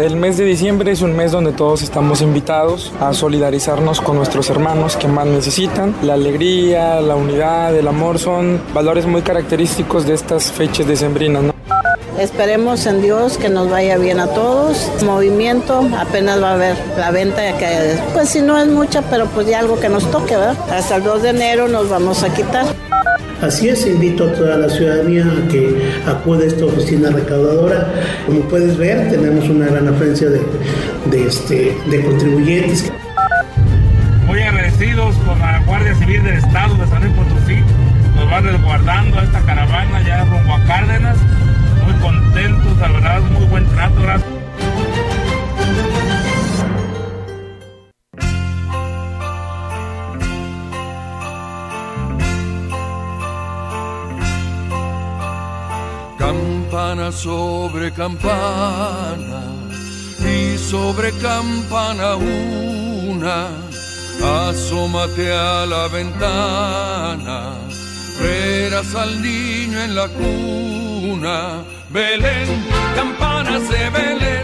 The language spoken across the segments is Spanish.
El mes de diciembre es un mes donde todos estamos invitados a solidarizarnos con nuestros hermanos que más necesitan. La alegría, la unidad, el amor son valores muy característicos de estas fechas decembrinas. Esperemos en Dios que nos vaya bien a todos. Movimiento, apenas va a haber la venta, ya que pues si no es mucha, pero pues ya algo que nos toque, ¿verdad? Hasta el 2 de enero nos vamos a quitar. Así es, invito a toda la ciudadanía a que acude a esta oficina recaudadora. Como puedes ver, tenemos una gran afluencia de, de, este, de contribuyentes. Muy agradecidos con la Guardia Civil del Estado de San Luis Potosí. Nos va resguardando a esta caravana ya rumbo a Cárdenas. Muy contentos, la verdad, muy buen trato. Gracias. Campana sobre campana y sobre campana una, asómate a la ventana, verás al niño en la cuna. Belén, campanas de Belén,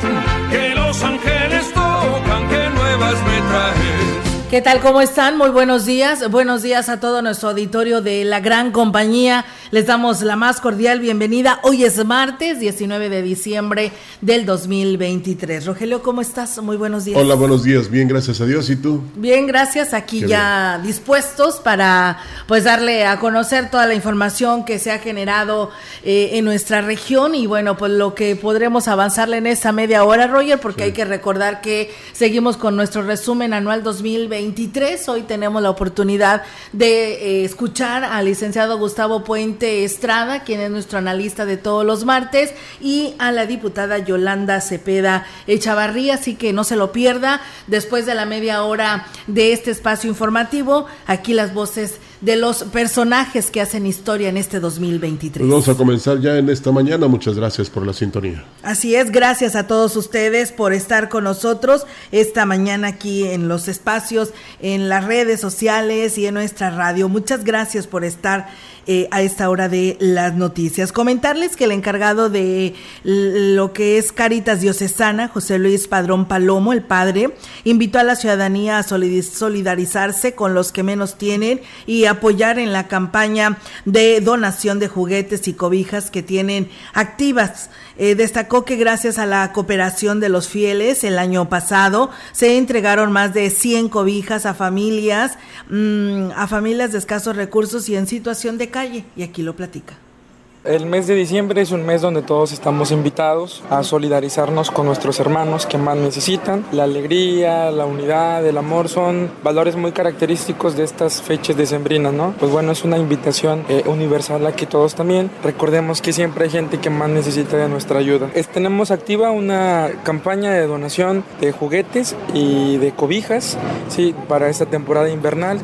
que los ángeles tocan, que nuevas me traes. ¿Qué tal? ¿Cómo están? Muy buenos días. Buenos días a todo nuestro auditorio de la gran compañía. Les damos la más cordial bienvenida. Hoy es martes 19 de diciembre del 2023. Rogelio, ¿cómo estás? Muy buenos días. Hola, buenos días. Bien, gracias a Dios. ¿Y tú? Bien, gracias. Aquí Qué ya dispuestos para pues darle a conocer toda la información que se ha generado eh, en nuestra región y bueno, pues lo que podremos avanzarle en esta media hora, Roger, porque hay que recordar que seguimos con nuestro resumen anual 2023. Hoy tenemos la oportunidad de eh, escuchar al licenciado Gustavo Puente Estrada, quien es nuestro analista de todos los martes, y a la diputada Yolanda Cepeda Echavarría, así que no se lo pierda. Después de la media hora de este espacio informativo, aquí las voces de los personajes que hacen historia en este 2023. Pues vamos a comenzar ya en esta mañana. Muchas gracias por la sintonía. Así es, gracias a todos ustedes por estar con nosotros esta mañana aquí en los espacios, en las redes sociales y en nuestra radio. Muchas gracias por estar eh, a esta hora de las noticias. Comentarles que el encargado de lo que es Caritas Diocesana, José Luis Padrón Palomo, el padre, invitó a la ciudadanía a solidarizarse con los que menos tienen y apoyar en la campaña de donación de juguetes y cobijas que tienen activas. Eh, destacó que gracias a la cooperación de los fieles el año pasado se entregaron más de 100 cobijas a familias, mmm, a familias de escasos recursos y en situación de calle. Y aquí lo platica. El mes de diciembre es un mes donde todos estamos invitados a solidarizarnos con nuestros hermanos que más necesitan. La alegría, la unidad, el amor son valores muy característicos de estas fechas decembrinas, ¿no? Pues bueno, es una invitación eh, universal a que todos también recordemos que siempre hay gente que más necesita de nuestra ayuda. Es, tenemos activa una campaña de donación de juguetes y de cobijas, sí, para esta temporada invernal.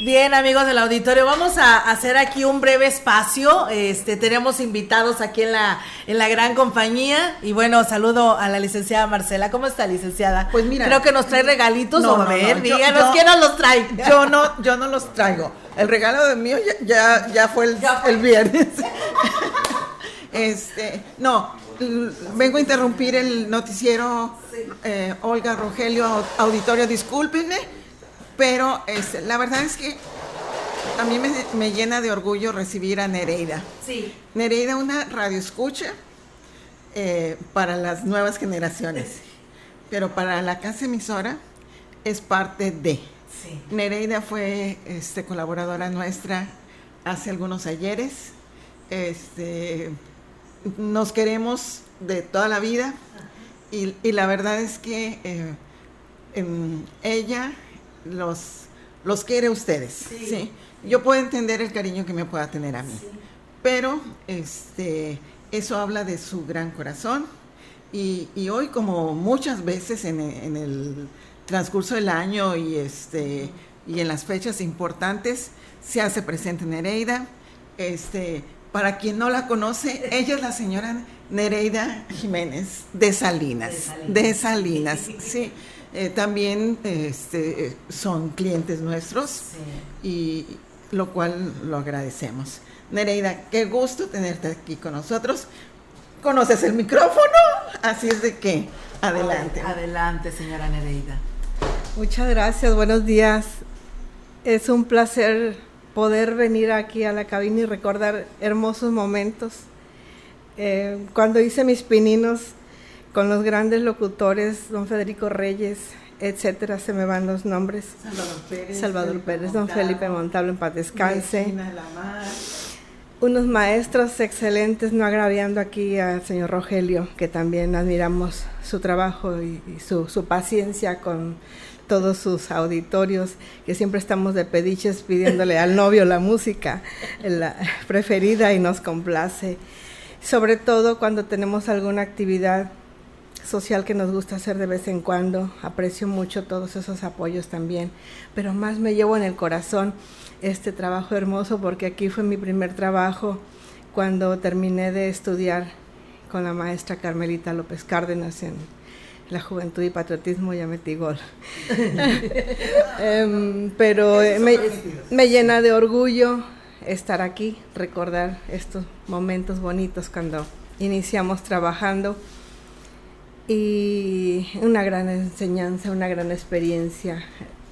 Bien, amigos del auditorio, vamos a hacer aquí un breve espacio. Este, tenemos invitados aquí en la en la gran compañía y bueno, saludo a la licenciada Marcela. ¿Cómo está, licenciada? Pues mira, creo que nos trae regalitos no, o a no, ver, no, díganos yo- quién nos los trae. Yo no, yo no los traigo. El regalo de mío ya, ya, ya fue, el, Ya fue. el viernes. este, no, vengo a interrumpir el noticiero eh, Olga Rogelio Au- Auditorio, discúlpenme, pero este, la verdad es que a mí me, me llena de orgullo recibir a Nereida. Sí. Nereida, una radio escucha eh, para las nuevas generaciones, pero para la casa emisora es parte de. Nereida fue este, colaboradora nuestra hace algunos ayeres. Este, nos queremos de toda la vida y, la verdad es que eh, ella los, los quiere a ustedes. Sí. Yo puedo entender el cariño que me pueda tener a mí, pero este, eso habla de su gran corazón y, hoy como muchas veces en, en, el transcurso del año y, este, y en las fechas importantes se hace presente Nereida. Este, para quien no la conoce, ella es la señora Nereida Jiménez de Salinas. De Salinas, sí. Eh, también este, son clientes nuestros y lo cual lo agradecemos. Nereida, qué gusto tenerte aquí con nosotros. ¿Conoces el micrófono? Así es de que, adelante. Adelante, señora Nereida. Muchas gracias, buenos días. Es un placer poder venir aquí a la cabina y recordar hermosos momentos. Eh, cuando hice mis pininos con los grandes locutores, don Federico Reyes, etcétera, se me van los nombres. Salvador Pérez. Salvador Pérez, don Felipe Montalvo en paz descanse. Unos maestros excelentes, no agraviando aquí al señor Rogelio, que también admiramos su trabajo y, su, su paciencia con todos sus auditorios, que siempre estamos de pediches pidiéndole al novio la música la preferida y nos complace. Sobre todo cuando tenemos alguna actividad social que nos gusta hacer de vez en cuando. Aprecio mucho todos esos apoyos también, pero más me llevo en el corazón este trabajo hermoso porque aquí fue mi primer trabajo cuando terminé de estudiar con la maestra Carmelita López Cárdenas en la juventud y patriotismo ya metí gol. Em, pero eh, me, llena de orgullo estar aquí, recordar estos momentos bonitos cuando iniciamos trabajando y una gran enseñanza, una gran experiencia.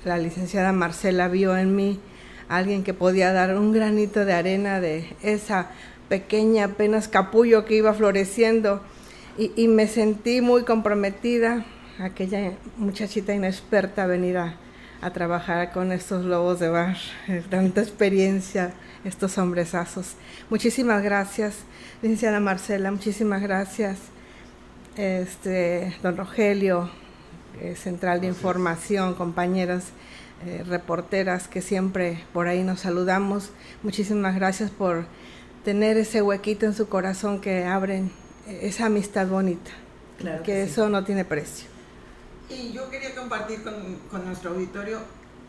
La licenciada Marcela vio en mí alguien que podía dar un granito de arena de esa pequeña apenas capullo que iba floreciendo y, me sentí muy comprometida, aquella muchachita inexperta, venir a, trabajar con estos lobos de bar, tanta experiencia, estos hombresazos. Muchísimas gracias, licenciada Marcela, muchísimas gracias, este, don Rogelio, eh, Central de Información, compañeras eh, reporteras que siempre por ahí nos saludamos. Muchísimas gracias por tener ese huequito en su corazón que abren esa amistad bonita, que, eso no tiene precio. Y yo quería compartir con, nuestro auditorio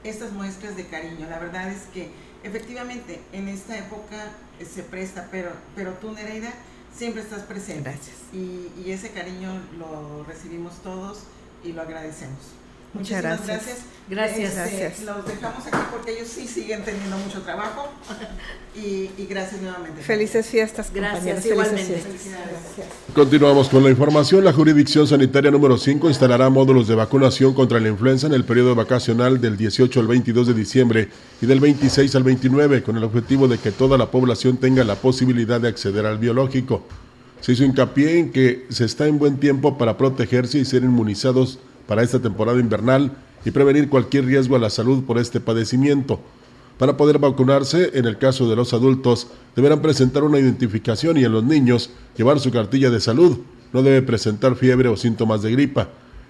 estas muestras de cariño. La verdad es que efectivamente en esta época se presta, pero, pero tú Nereida siempre estás presente. Gracias. y ese cariño lo recibimos todos y lo agradecemos. Muchas gracias. Gracias. Este, los dejamos aquí porque ellos sí siguen teniendo mucho trabajo. Y, gracias nuevamente. Felices fiestas, Gracias, igualmente. Continuamos con la información. La jurisdicción sanitaria número 5 instalará módulos de vacunación contra la influenza en el periodo vacacional del 18 al 22 de diciembre y del 26 al 29, con el objetivo de que toda la población tenga la posibilidad de acceder al biológico. Se hizo hincapié en que se está en buen tiempo para protegerse y ser inmunizados para esta temporada invernal y prevenir cualquier riesgo a la salud por este padecimiento. Para poder vacunarse, en el caso de los adultos, deberán presentar una identificación y en los niños llevar su cartilla de salud. No debe presentar fiebre o síntomas de gripa.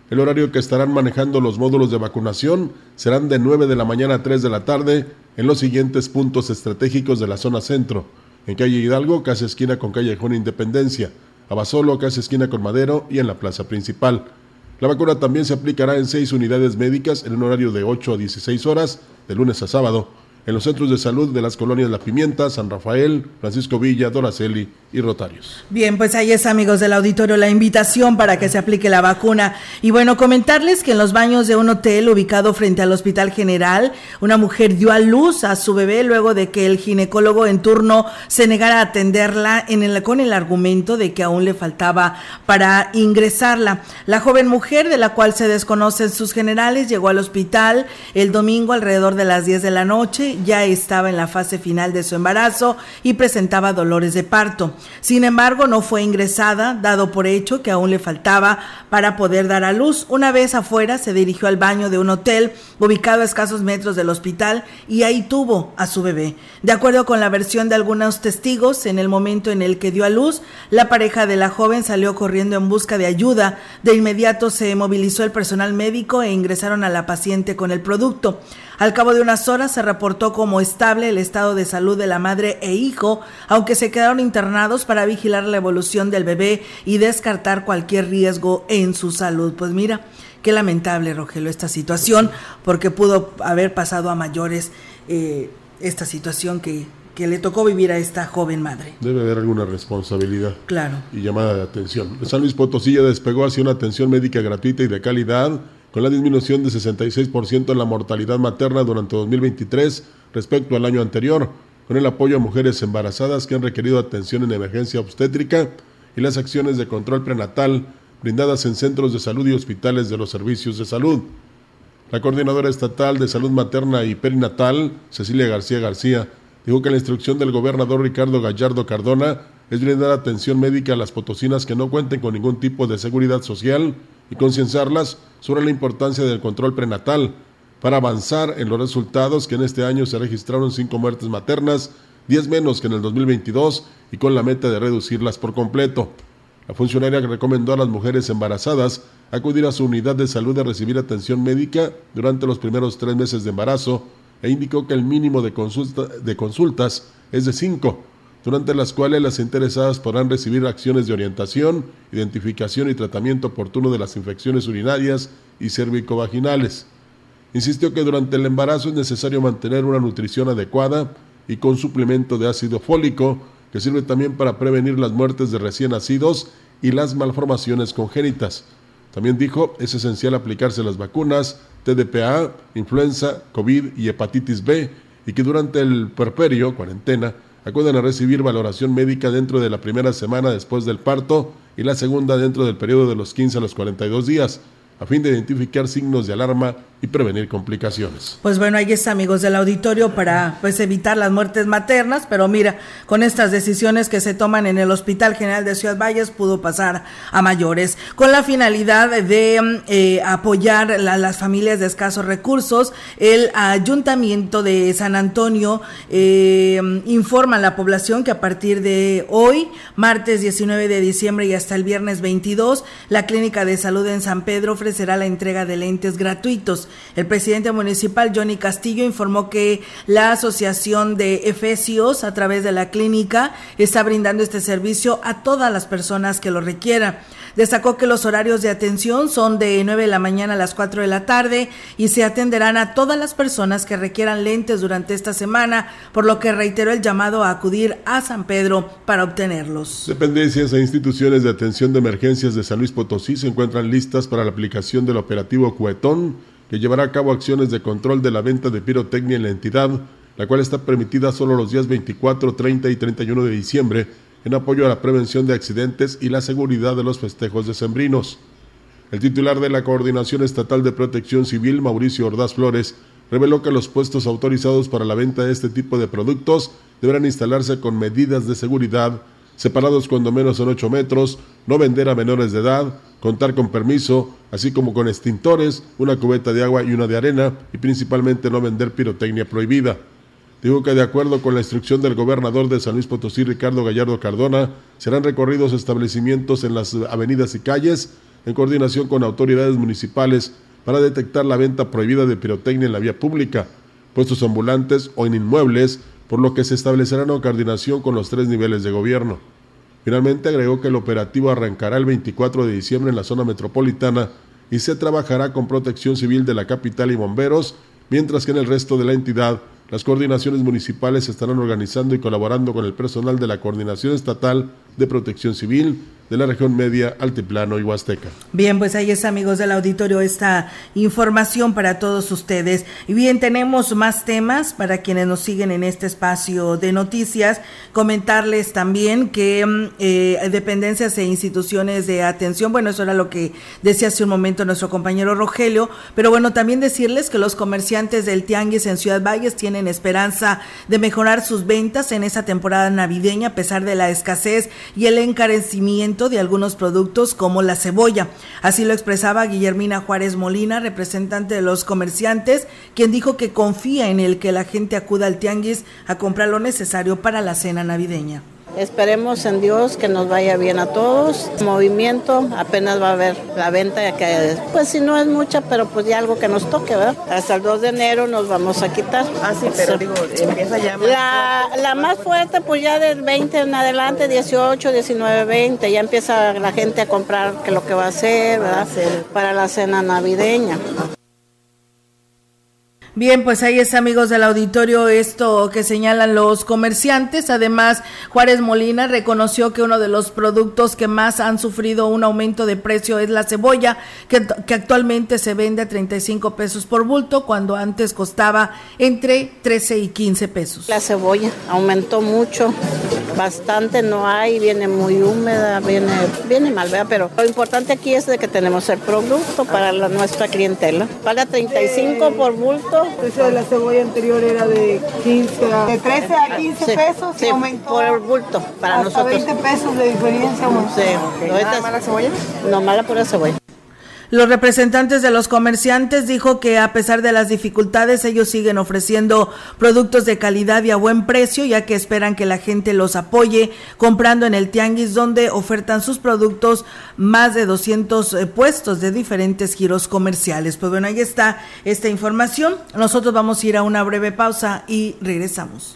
El horario que estarán manejando los módulos de vacunación serán de 9 de la mañana a 3 de la tarde en los siguientes puntos estratégicos de la zona centro. En calle Hidalgo, casi esquina con Callejón Independencia. Abasolo, casi esquina con Madero y en la plaza principal. La vacuna también se aplicará en seis unidades médicas en un horario de 8 a 16 horas, de lunes a sábado, en los centros de salud de las colonias La Pimienta, San Rafael, Francisco Villa, Doraceli y Rotarios. Bien, pues ahí es, amigos del auditorio, la invitación para que se aplique la vacuna. Y bueno, comentarles que en los baños de un hotel ubicado frente al Hospital General, una mujer dio a luz a su bebé luego de que el ginecólogo en turno se negara a atenderla en el, con el argumento de que aún le faltaba para ingresarla. La joven mujer, de la cual se desconocen sus generales, llegó al hospital el domingo alrededor de las 10 de la noche, ya estaba en la fase final de su embarazo y presentaba dolores de parto. Sin embargo, no fue ingresada, dado por hecho que aún le faltaba para poder dar a luz. Una vez afuera, se dirigió al baño de un hotel ubicado a escasos metros del hospital y ahí tuvo a su bebé. De acuerdo con la versión de algunos testigos, en el momento en el que dio a luz, la pareja de la joven salió corriendo en busca de ayuda. De inmediato se movilizó el personal médico e ingresaron a la paciente con el producto. Al cabo de unas horas se reportó como estable el estado de salud de la madre e hijo, aunque se quedaron internados para vigilar la evolución del bebé y descartar cualquier riesgo en su salud. Pues mira, qué lamentable, Rogelio, esta situación, porque pudo haber pasado a mayores eh, esta situación que, que le tocó vivir a esta joven madre. Debe haber alguna responsabilidad. Claro. Y llamada de atención. San Luis Potosí ya despegó hacia una atención médica gratuita y de calidad con la disminución de 66% en la mortalidad materna durante 2023 respecto al año anterior, con el apoyo a mujeres embarazadas que han requerido atención en emergencia obstétrica y las acciones de control prenatal brindadas en centros de salud y hospitales de los servicios de salud. La coordinadora estatal de salud materna y perinatal, Cecilia García García, dijo que la instrucción del gobernador Ricardo Gallardo Cardona es brindar atención médica a las potosinas que no cuenten con ningún tipo de seguridad social y concienciarlas sobre la importancia del control prenatal para avanzar en los resultados que en este año se registraron cinco muertes maternas, 10 menos que en el 2022 y con la meta de reducirlas por completo. La funcionaria recomendó a las mujeres embarazadas acudir a su unidad de salud a recibir atención médica durante los primeros tres meses de embarazo e indicó que el mínimo de, de consultas es de cinco durante las cuales las interesadas podrán recibir acciones de orientación, identificación y tratamiento oportuno de las infecciones urinarias y cervicovaginales. Insistió que durante el embarazo es necesario mantener una nutrición adecuada y con suplemento de ácido fólico, que sirve también para prevenir las muertes de recién nacidos y las malformaciones congénitas. También dijo, es esencial aplicarse las vacunas TDPA, influenza, COVID y hepatitis B, y que durante el perperio, cuarentena, acuden a recibir valoración médica dentro de la primera semana después del parto y la segunda dentro del periodo de los 15 a los 42 días a fin de identificar signos de alarma y prevenir complicaciones. Pues bueno, ahí está, amigos del auditorio, para pues evitar las muertes maternas, pero mira, con estas decisiones que se toman en el Hospital General de Ciudad Valles pudo pasar a mayores, con la finalidad de eh, apoyar a las familias de escasos recursos. El Ayuntamiento de San Antonio eh, informa a la población que a partir de hoy, martes 19 de diciembre y hasta el viernes 22, la Clínica de Salud en San Pedro ofrece será la entrega de lentes gratuitos. El presidente municipal Johnny Castillo informó que la Asociación de Efesios, a través de la clínica, está brindando este servicio a todas las personas que lo requieran. Destacó que los horarios de atención son de 9 de la mañana a las 4 de la tarde y se atenderán a todas las personas que requieran lentes durante esta semana, por lo que reiteró el llamado a acudir a San Pedro para obtenerlos. Dependencias e instituciones de atención de emergencias de San Luis Potosí se encuentran listas para la aplicación del operativo Cuetón, que llevará a cabo acciones de control de la venta de pirotecnia en la entidad, la cual está permitida solo los días 24, 30 y 31 de diciembre en apoyo a la prevención de accidentes y la seguridad de los festejos decembrinos. El titular de la Coordinación Estatal de Protección Civil, Mauricio Ordaz Flores, reveló que los puestos autorizados para la venta de este tipo de productos deberán instalarse con medidas de seguridad, separados cuando menos en 8 metros, no vender a menores de edad, contar con permiso, así como con extintores, una cubeta de agua y una de arena, y principalmente no vender pirotecnia prohibida. Dijo que de acuerdo con la instrucción del gobernador de San Luis Potosí, Ricardo Gallardo Cardona, serán recorridos establecimientos en las avenidas y calles en coordinación con autoridades municipales para detectar la venta prohibida de pirotecnia en la vía pública, puestos ambulantes o en inmuebles, por lo que se establecerá una coordinación con los tres niveles de gobierno. Finalmente agregó que el operativo arrancará el 24 de diciembre en la zona metropolitana y se trabajará con protección civil de la capital y bomberos, mientras que en el resto de la entidad las coordinaciones municipales estarán organizando y colaborando con el personal de la Coordinación Estatal de Protección Civil, de la región media, altiplano y huasteca. Bien, pues ahí es amigos del auditorio esta información para todos ustedes. Y bien, tenemos más temas para quienes nos siguen en este espacio de noticias. Comentarles también que mm, eh, dependencias e instituciones de atención, bueno, eso era lo que decía hace un momento nuestro compañero Rogelio, pero bueno, también decirles que los comerciantes del Tianguis en Ciudad Valles tienen esperanza de mejorar sus ventas en esa temporada navideña a pesar de la escasez y el encarecimiento de algunos productos como la cebolla. Así lo expresaba Guillermina Juárez Molina, representante de los comerciantes, quien dijo que confía en el que la gente acuda al tianguis a comprar lo necesario para la cena navideña. Esperemos en Dios que nos vaya bien a todos. Movimiento, apenas va a haber la venta, que pues si no es mucha, pero pues ya algo que nos toque, ¿verdad? Hasta el 2 de enero nos vamos a quitar. Ah, sí, pero digo, empieza ya más la, la más fuerte, pues ya del 20 en adelante, 18, 19, 20, ya empieza la gente a comprar que lo que va a hacer, ¿verdad? Para la cena navideña. Bien, pues ahí es amigos del auditorio esto que señalan los comerciantes. Además, Juárez Molina reconoció que uno de los productos que más han sufrido un aumento de precio es la cebolla, que, que actualmente se vende a 35 pesos por bulto, cuando antes costaba entre 13 y 15 pesos. La cebolla aumentó mucho, bastante no hay, viene muy húmeda, viene, viene mal, ¿verdad? pero lo importante aquí es de que tenemos el producto para la, nuestra clientela. Paga 35 por bulto el precio de la cebolla anterior era de 15 a, de 13 a 15 pesos sí, aumentó por el bulto para hasta nosotros. 20 pesos de diferencia aumentó. Sí. Okay. ¿Nada mala cebolla? No, mala pura cebolla. Los representantes de los comerciantes dijo que a pesar de las dificultades ellos siguen ofreciendo productos de calidad y a buen precio ya que esperan que la gente los apoye comprando en el tianguis donde ofertan sus productos más de 200 puestos de diferentes giros comerciales. Pues bueno, ahí está esta información. Nosotros vamos a ir a una breve pausa y regresamos.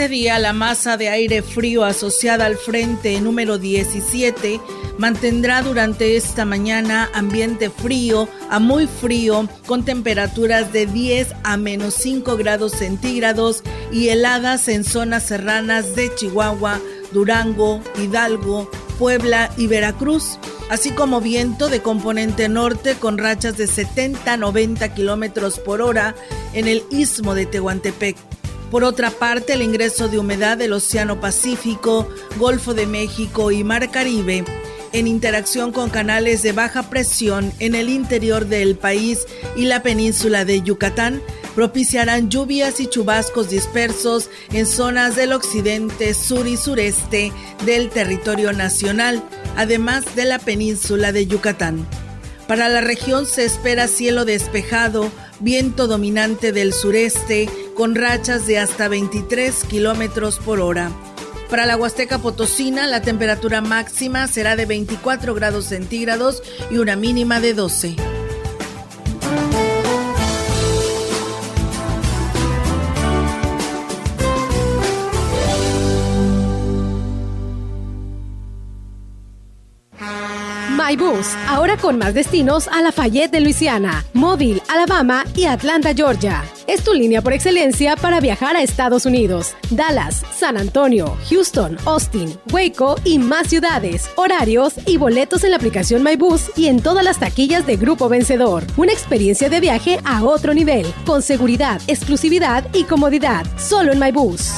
Este día la masa de aire frío asociada al frente número 17 mantendrá durante esta mañana ambiente frío a muy frío con temperaturas de 10 a menos 5 grados centígrados y heladas en zonas serranas de Chihuahua, Durango, Hidalgo, Puebla y Veracruz así como viento de componente norte con rachas de 70 a 90 kilómetros por hora en el istmo de Tehuantepec. Por otra parte, el ingreso de humedad del Océano Pacífico, Golfo de México y Mar Caribe en interacción con canales de baja presión en el interior del país y la península de Yucatán propiciarán lluvias y chubascos dispersos en zonas del occidente, sur y sureste del territorio nacional, además de la península de Yucatán. Para la región se espera cielo despejado, viento dominante del sureste, con rachas de hasta 23 kilómetros por hora. Para la Huasteca Potosina, la temperatura máxima será de 24 grados centígrados y una mínima de 12. MyBus, ahora con más destinos a Lafayette de Luisiana, Mobile, Alabama y Atlanta, Georgia. Es tu línea por excelencia para viajar a Estados Unidos, Dallas, San Antonio, Houston, Austin, Waco y más ciudades. Horarios y boletos en la aplicación MyBus y en todas las taquillas de Grupo Vencedor. Una experiencia de viaje a otro nivel, con seguridad, exclusividad y comodidad, solo en MyBus.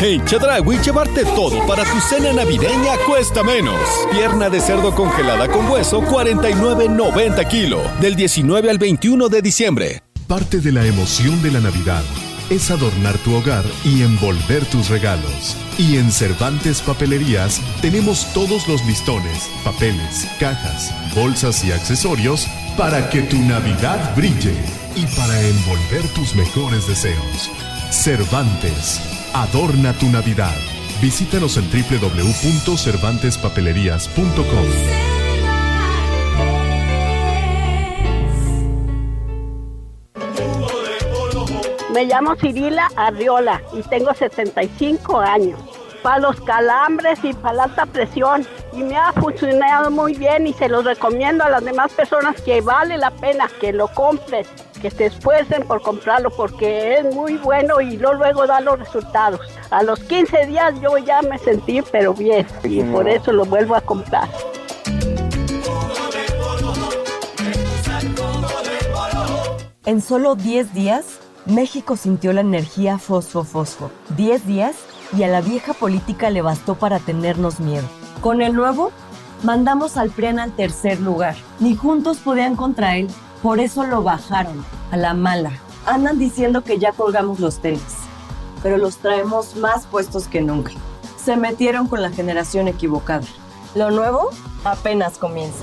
En Chedragui, llevarte todo para tu cena navideña cuesta menos. Pierna de cerdo congelada con hueso, 49.90 kilo. Del 19 al 21 de diciembre. Parte de la emoción de la Navidad es adornar tu hogar y envolver tus regalos. Y en Cervantes Papelerías tenemos todos los listones, papeles, cajas, bolsas y accesorios para que tu Navidad brille y para envolver tus mejores deseos. Cervantes, adorna tu Navidad. Visítanos en www.cervantespapelerías.com. Me llamo Cirila Arriola y tengo 75 años. Para los calambres y para la alta presión. Y me ha funcionado muy bien y se los recomiendo a las demás personas que vale la pena que lo compren, que se esfuercen por comprarlo porque es muy bueno y luego da los resultados. A los 15 días yo ya me sentí pero bien y por eso lo vuelvo a comprar. En solo 10 días México sintió la energía fosfo-fosfo. Diez días y a la vieja política le bastó para tenernos miedo. Con el nuevo, mandamos al PRIAN al tercer lugar. Ni juntos podían contra él, por eso lo bajaron, a la mala. Andan diciendo que ya colgamos los tenis, pero los traemos más puestos que nunca. Se metieron con la generación equivocada. Lo nuevo apenas comienza.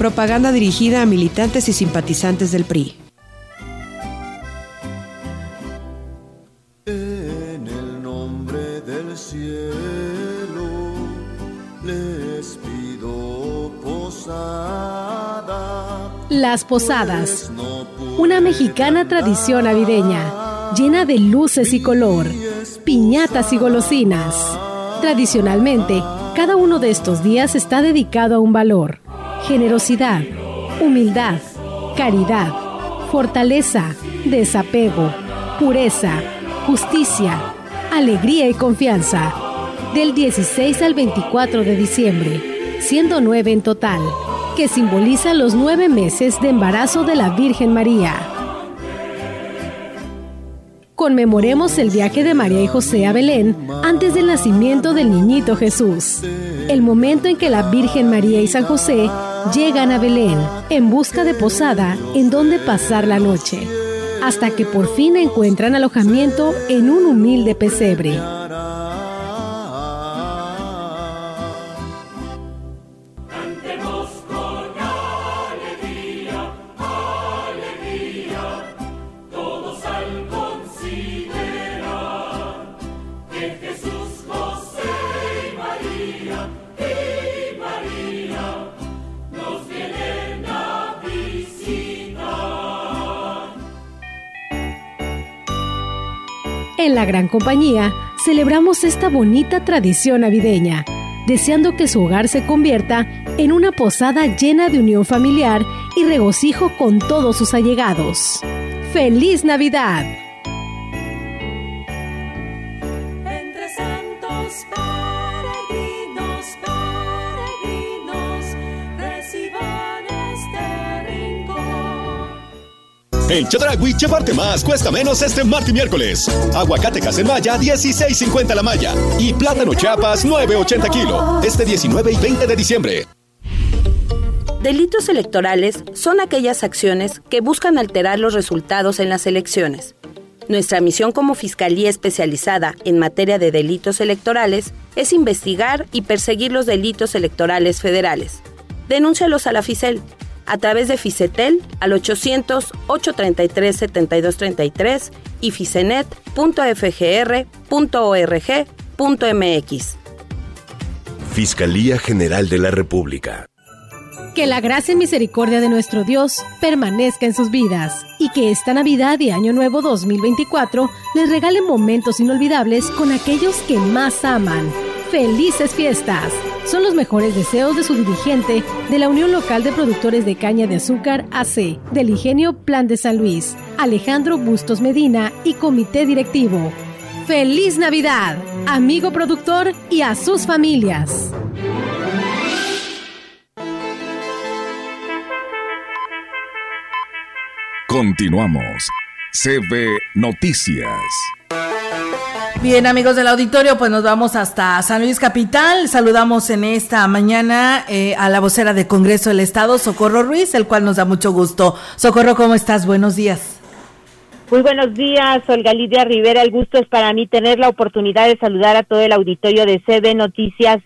Propaganda dirigida a militantes y simpatizantes del PRI. En el nombre del cielo les pido posada. Las posadas, una mexicana tradición navideña, llena de luces y color, piñatas y golosinas. Tradicionalmente, cada uno de estos días está dedicado a un valor generosidad, humildad, caridad, fortaleza, desapego, pureza, justicia, alegría y confianza. Del 16 al 24 de diciembre, siendo nueve en total, que simboliza los nueve meses de embarazo de la Virgen María. Conmemoremos el viaje de María y José a Belén antes del nacimiento del niñito Jesús, el momento en que la Virgen María y San José llegan a Belén en busca de posada en donde pasar la noche, hasta que por fin encuentran alojamiento en un humilde pesebre. Gran compañía celebramos esta bonita tradición navideña, deseando que su hogar se convierta en una posada llena de unión familiar y regocijo con todos sus allegados. ¡Feliz Navidad! En Chedragui, llevarte más cuesta menos este martes y miércoles. Aguacate en Maya, 16.50 la malla. Y plátano Chiapas, 9.80 kilo. Este 19 y 20 de diciembre. Delitos electorales son aquellas acciones que buscan alterar los resultados en las elecciones. Nuestra misión como Fiscalía especializada en materia de delitos electorales es investigar y perseguir los delitos electorales federales. Denúncialos a la FICEL a través de Ficetel al 800-833-7233 y ficenet.fgr.org.mx. Fiscalía General de la República. Que la gracia y misericordia de nuestro Dios permanezca en sus vidas y que esta Navidad y Año Nuevo 2024 les regalen momentos inolvidables con aquellos que más aman. ¡Felices fiestas! Son los mejores deseos de su dirigente de la Unión Local de Productores de Caña de Azúcar AC, del Ingenio Plan de San Luis, Alejandro Bustos Medina y Comité Directivo. ¡Feliz Navidad, amigo productor y a sus familias! Continuamos. CB Noticias. Bien, amigos del auditorio, pues nos vamos hasta San Luis Capital. Saludamos en esta mañana eh, a la vocera de Congreso del Estado, Socorro Ruiz, el cual nos da mucho gusto. Socorro, ¿cómo estás? Buenos días. Muy buenos días, Olga Lidia Rivera. El gusto es para mí tener la oportunidad de saludar a todo el auditorio de CB Noticias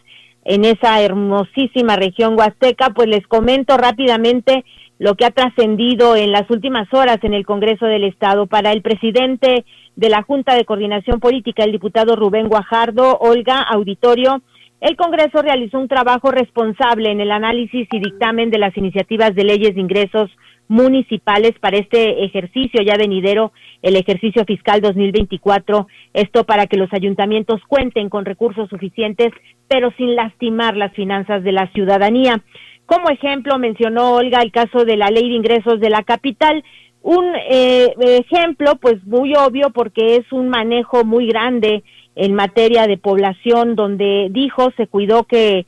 en esa hermosísima región huasteca. Pues les comento rápidamente lo que ha trascendido en las últimas horas en el Congreso del Estado. Para el presidente de la Junta de Coordinación Política, el diputado Rubén Guajardo, Olga Auditorio, el Congreso realizó un trabajo responsable en el análisis y dictamen de las iniciativas de leyes de ingresos municipales para este ejercicio ya venidero, el ejercicio fiscal 2024. Esto para que los ayuntamientos cuenten con recursos suficientes, pero sin lastimar las finanzas de la ciudadanía. Como ejemplo, mencionó Olga el caso de la ley de ingresos de la capital, un eh, ejemplo pues muy obvio porque es un manejo muy grande en materia de población donde dijo se cuidó que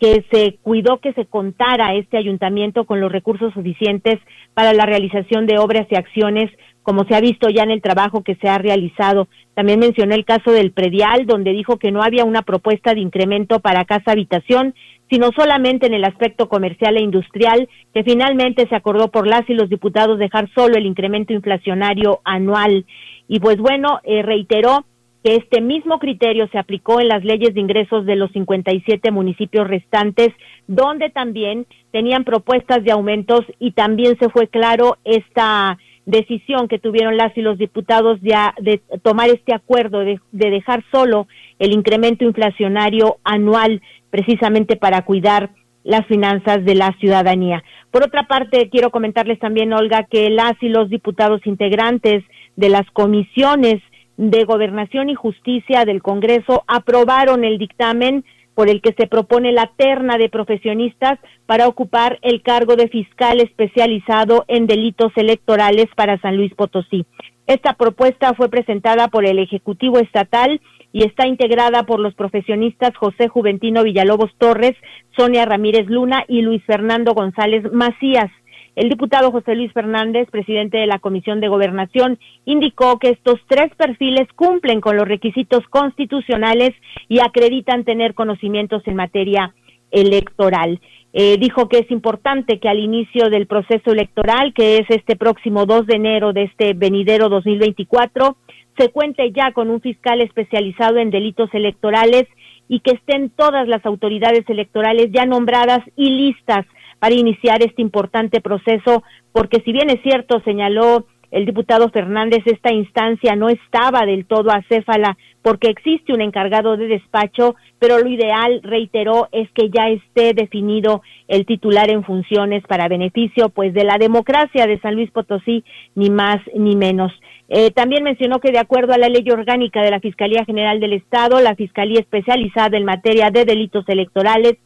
que se cuidó que se contara este ayuntamiento con los recursos suficientes para la realización de obras y acciones como se ha visto ya en el trabajo que se ha realizado. También mencionó el caso del predial, donde dijo que no había una propuesta de incremento para casa habitación, sino solamente en el aspecto comercial e industrial, que finalmente se acordó por las y los diputados dejar solo el incremento inflacionario anual. Y pues bueno, eh, reiteró que este mismo criterio se aplicó en las leyes de ingresos de los 57 municipios restantes, donde también tenían propuestas de aumentos y también se fue claro esta decisión que tuvieron las y los diputados ya de tomar este acuerdo de, de dejar solo el incremento inflacionario anual precisamente para cuidar las finanzas de la ciudadanía. Por otra parte, quiero comentarles también, Olga, que las y los diputados integrantes de las comisiones de Gobernación y Justicia del Congreso aprobaron el dictamen por el que se propone la terna de profesionistas para ocupar el cargo de fiscal especializado en delitos electorales para San Luis Potosí. Esta propuesta fue presentada por el Ejecutivo Estatal y está integrada por los profesionistas José Juventino Villalobos Torres, Sonia Ramírez Luna y Luis Fernando González Macías. El diputado José Luis Fernández, presidente de la Comisión de Gobernación, indicó que estos tres perfiles cumplen con los requisitos constitucionales y acreditan tener conocimientos en materia electoral. Eh, dijo que es importante que al inicio del proceso electoral, que es este próximo 2 de enero de este venidero 2024, se cuente ya con un fiscal especializado en delitos electorales y que estén todas las autoridades electorales ya nombradas y listas para iniciar este importante proceso, porque si bien es cierto, señaló el diputado Fernández, esta instancia no estaba del todo acéfala porque existe un encargado de despacho, pero lo ideal, reiteró, es que ya esté definido el titular en funciones para beneficio pues de la democracia de San Luis Potosí, ni más ni menos. Eh, también mencionó que de acuerdo a la ley orgánica de la Fiscalía General del Estado, la Fiscalía especializada en materia de delitos electorales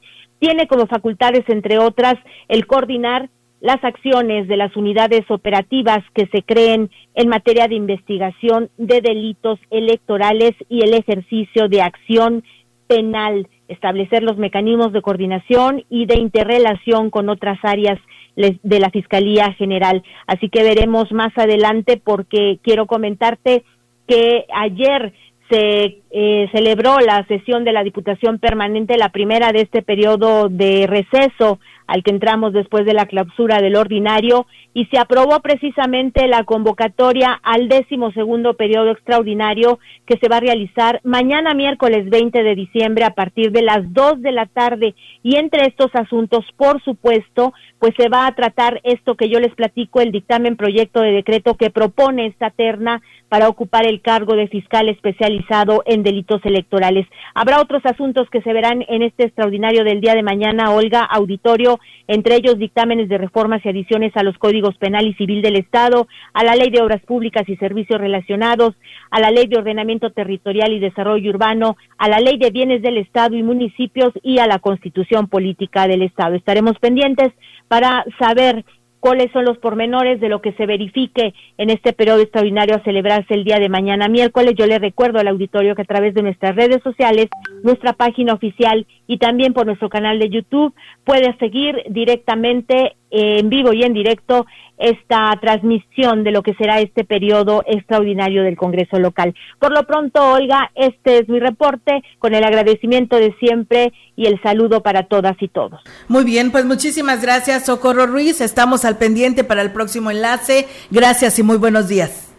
tiene como facultades, entre otras, el coordinar las acciones de las unidades operativas que se creen en materia de investigación de delitos electorales y el ejercicio de acción penal, establecer los mecanismos de coordinación y de interrelación con otras áreas de la Fiscalía General. Así que veremos más adelante porque quiero comentarte que ayer se eh, celebró la sesión de la Diputación Permanente, la primera de este periodo de receso al que entramos después de la clausura del ordinario y se aprobó precisamente la convocatoria al décimo segundo periodo extraordinario que se va a realizar mañana miércoles 20 de diciembre a partir de las 2 de la tarde. Y entre estos asuntos, por supuesto, pues se va a tratar esto que yo les platico, el dictamen proyecto de decreto que propone esta terna para ocupar el cargo de fiscal especializado en delitos electorales. Habrá otros asuntos que se verán en este extraordinario del día de mañana, Olga, auditorio, entre ellos dictámenes de reformas y adiciones a los códigos penal y civil del Estado, a la ley de obras públicas y servicios relacionados, a la ley de ordenamiento territorial y desarrollo urbano, a la ley de bienes del Estado y municipios y a la constitución política del Estado. Estaremos pendientes para saber cuáles son los pormenores de lo que se verifique en este periodo extraordinario a celebrarse el día de mañana miércoles. Yo le recuerdo al auditorio que a través de nuestras redes sociales, nuestra página oficial y también por nuestro canal de YouTube puede seguir directamente en vivo y en directo esta transmisión de lo que será este periodo extraordinario del Congreso local. Por lo pronto, Olga, este es mi reporte con el agradecimiento de siempre y el saludo para todas y todos. Muy bien, pues muchísimas gracias, Socorro Ruiz. Estamos al pendiente para el próximo enlace. Gracias y muy buenos días.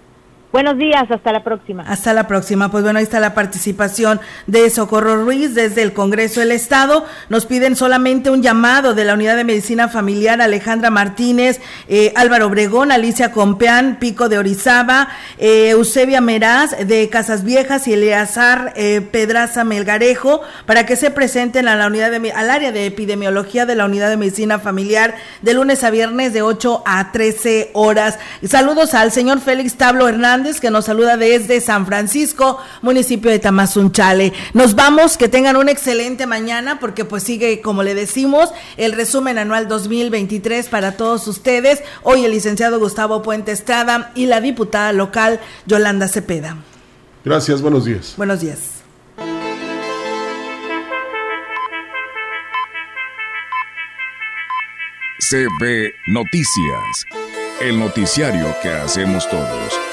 Buenos días, hasta la próxima. Hasta la próxima. Pues bueno, ahí está la participación de Socorro Ruiz desde el Congreso del Estado. Nos piden solamente un llamado de la Unidad de Medicina Familiar Alejandra Martínez, eh, Álvaro Obregón, Alicia Compeán, Pico de Orizaba, eh, Eusebia Meraz de Casas Viejas y Eleazar eh, Pedraza Melgarejo para que se presenten a la unidad de, al área de epidemiología de la Unidad de Medicina Familiar de lunes a viernes de 8 a 13 horas. saludos al señor Félix Tablo Hernández que nos saluda desde San Francisco, municipio de Tamazunchale. Nos vamos, que tengan una excelente mañana porque pues sigue, como le decimos, el resumen anual 2023 para todos ustedes. Hoy el licenciado Gustavo Puente Estrada y la diputada local Yolanda Cepeda. Gracias, buenos días. Buenos días. CB Noticias, el noticiario que hacemos todos.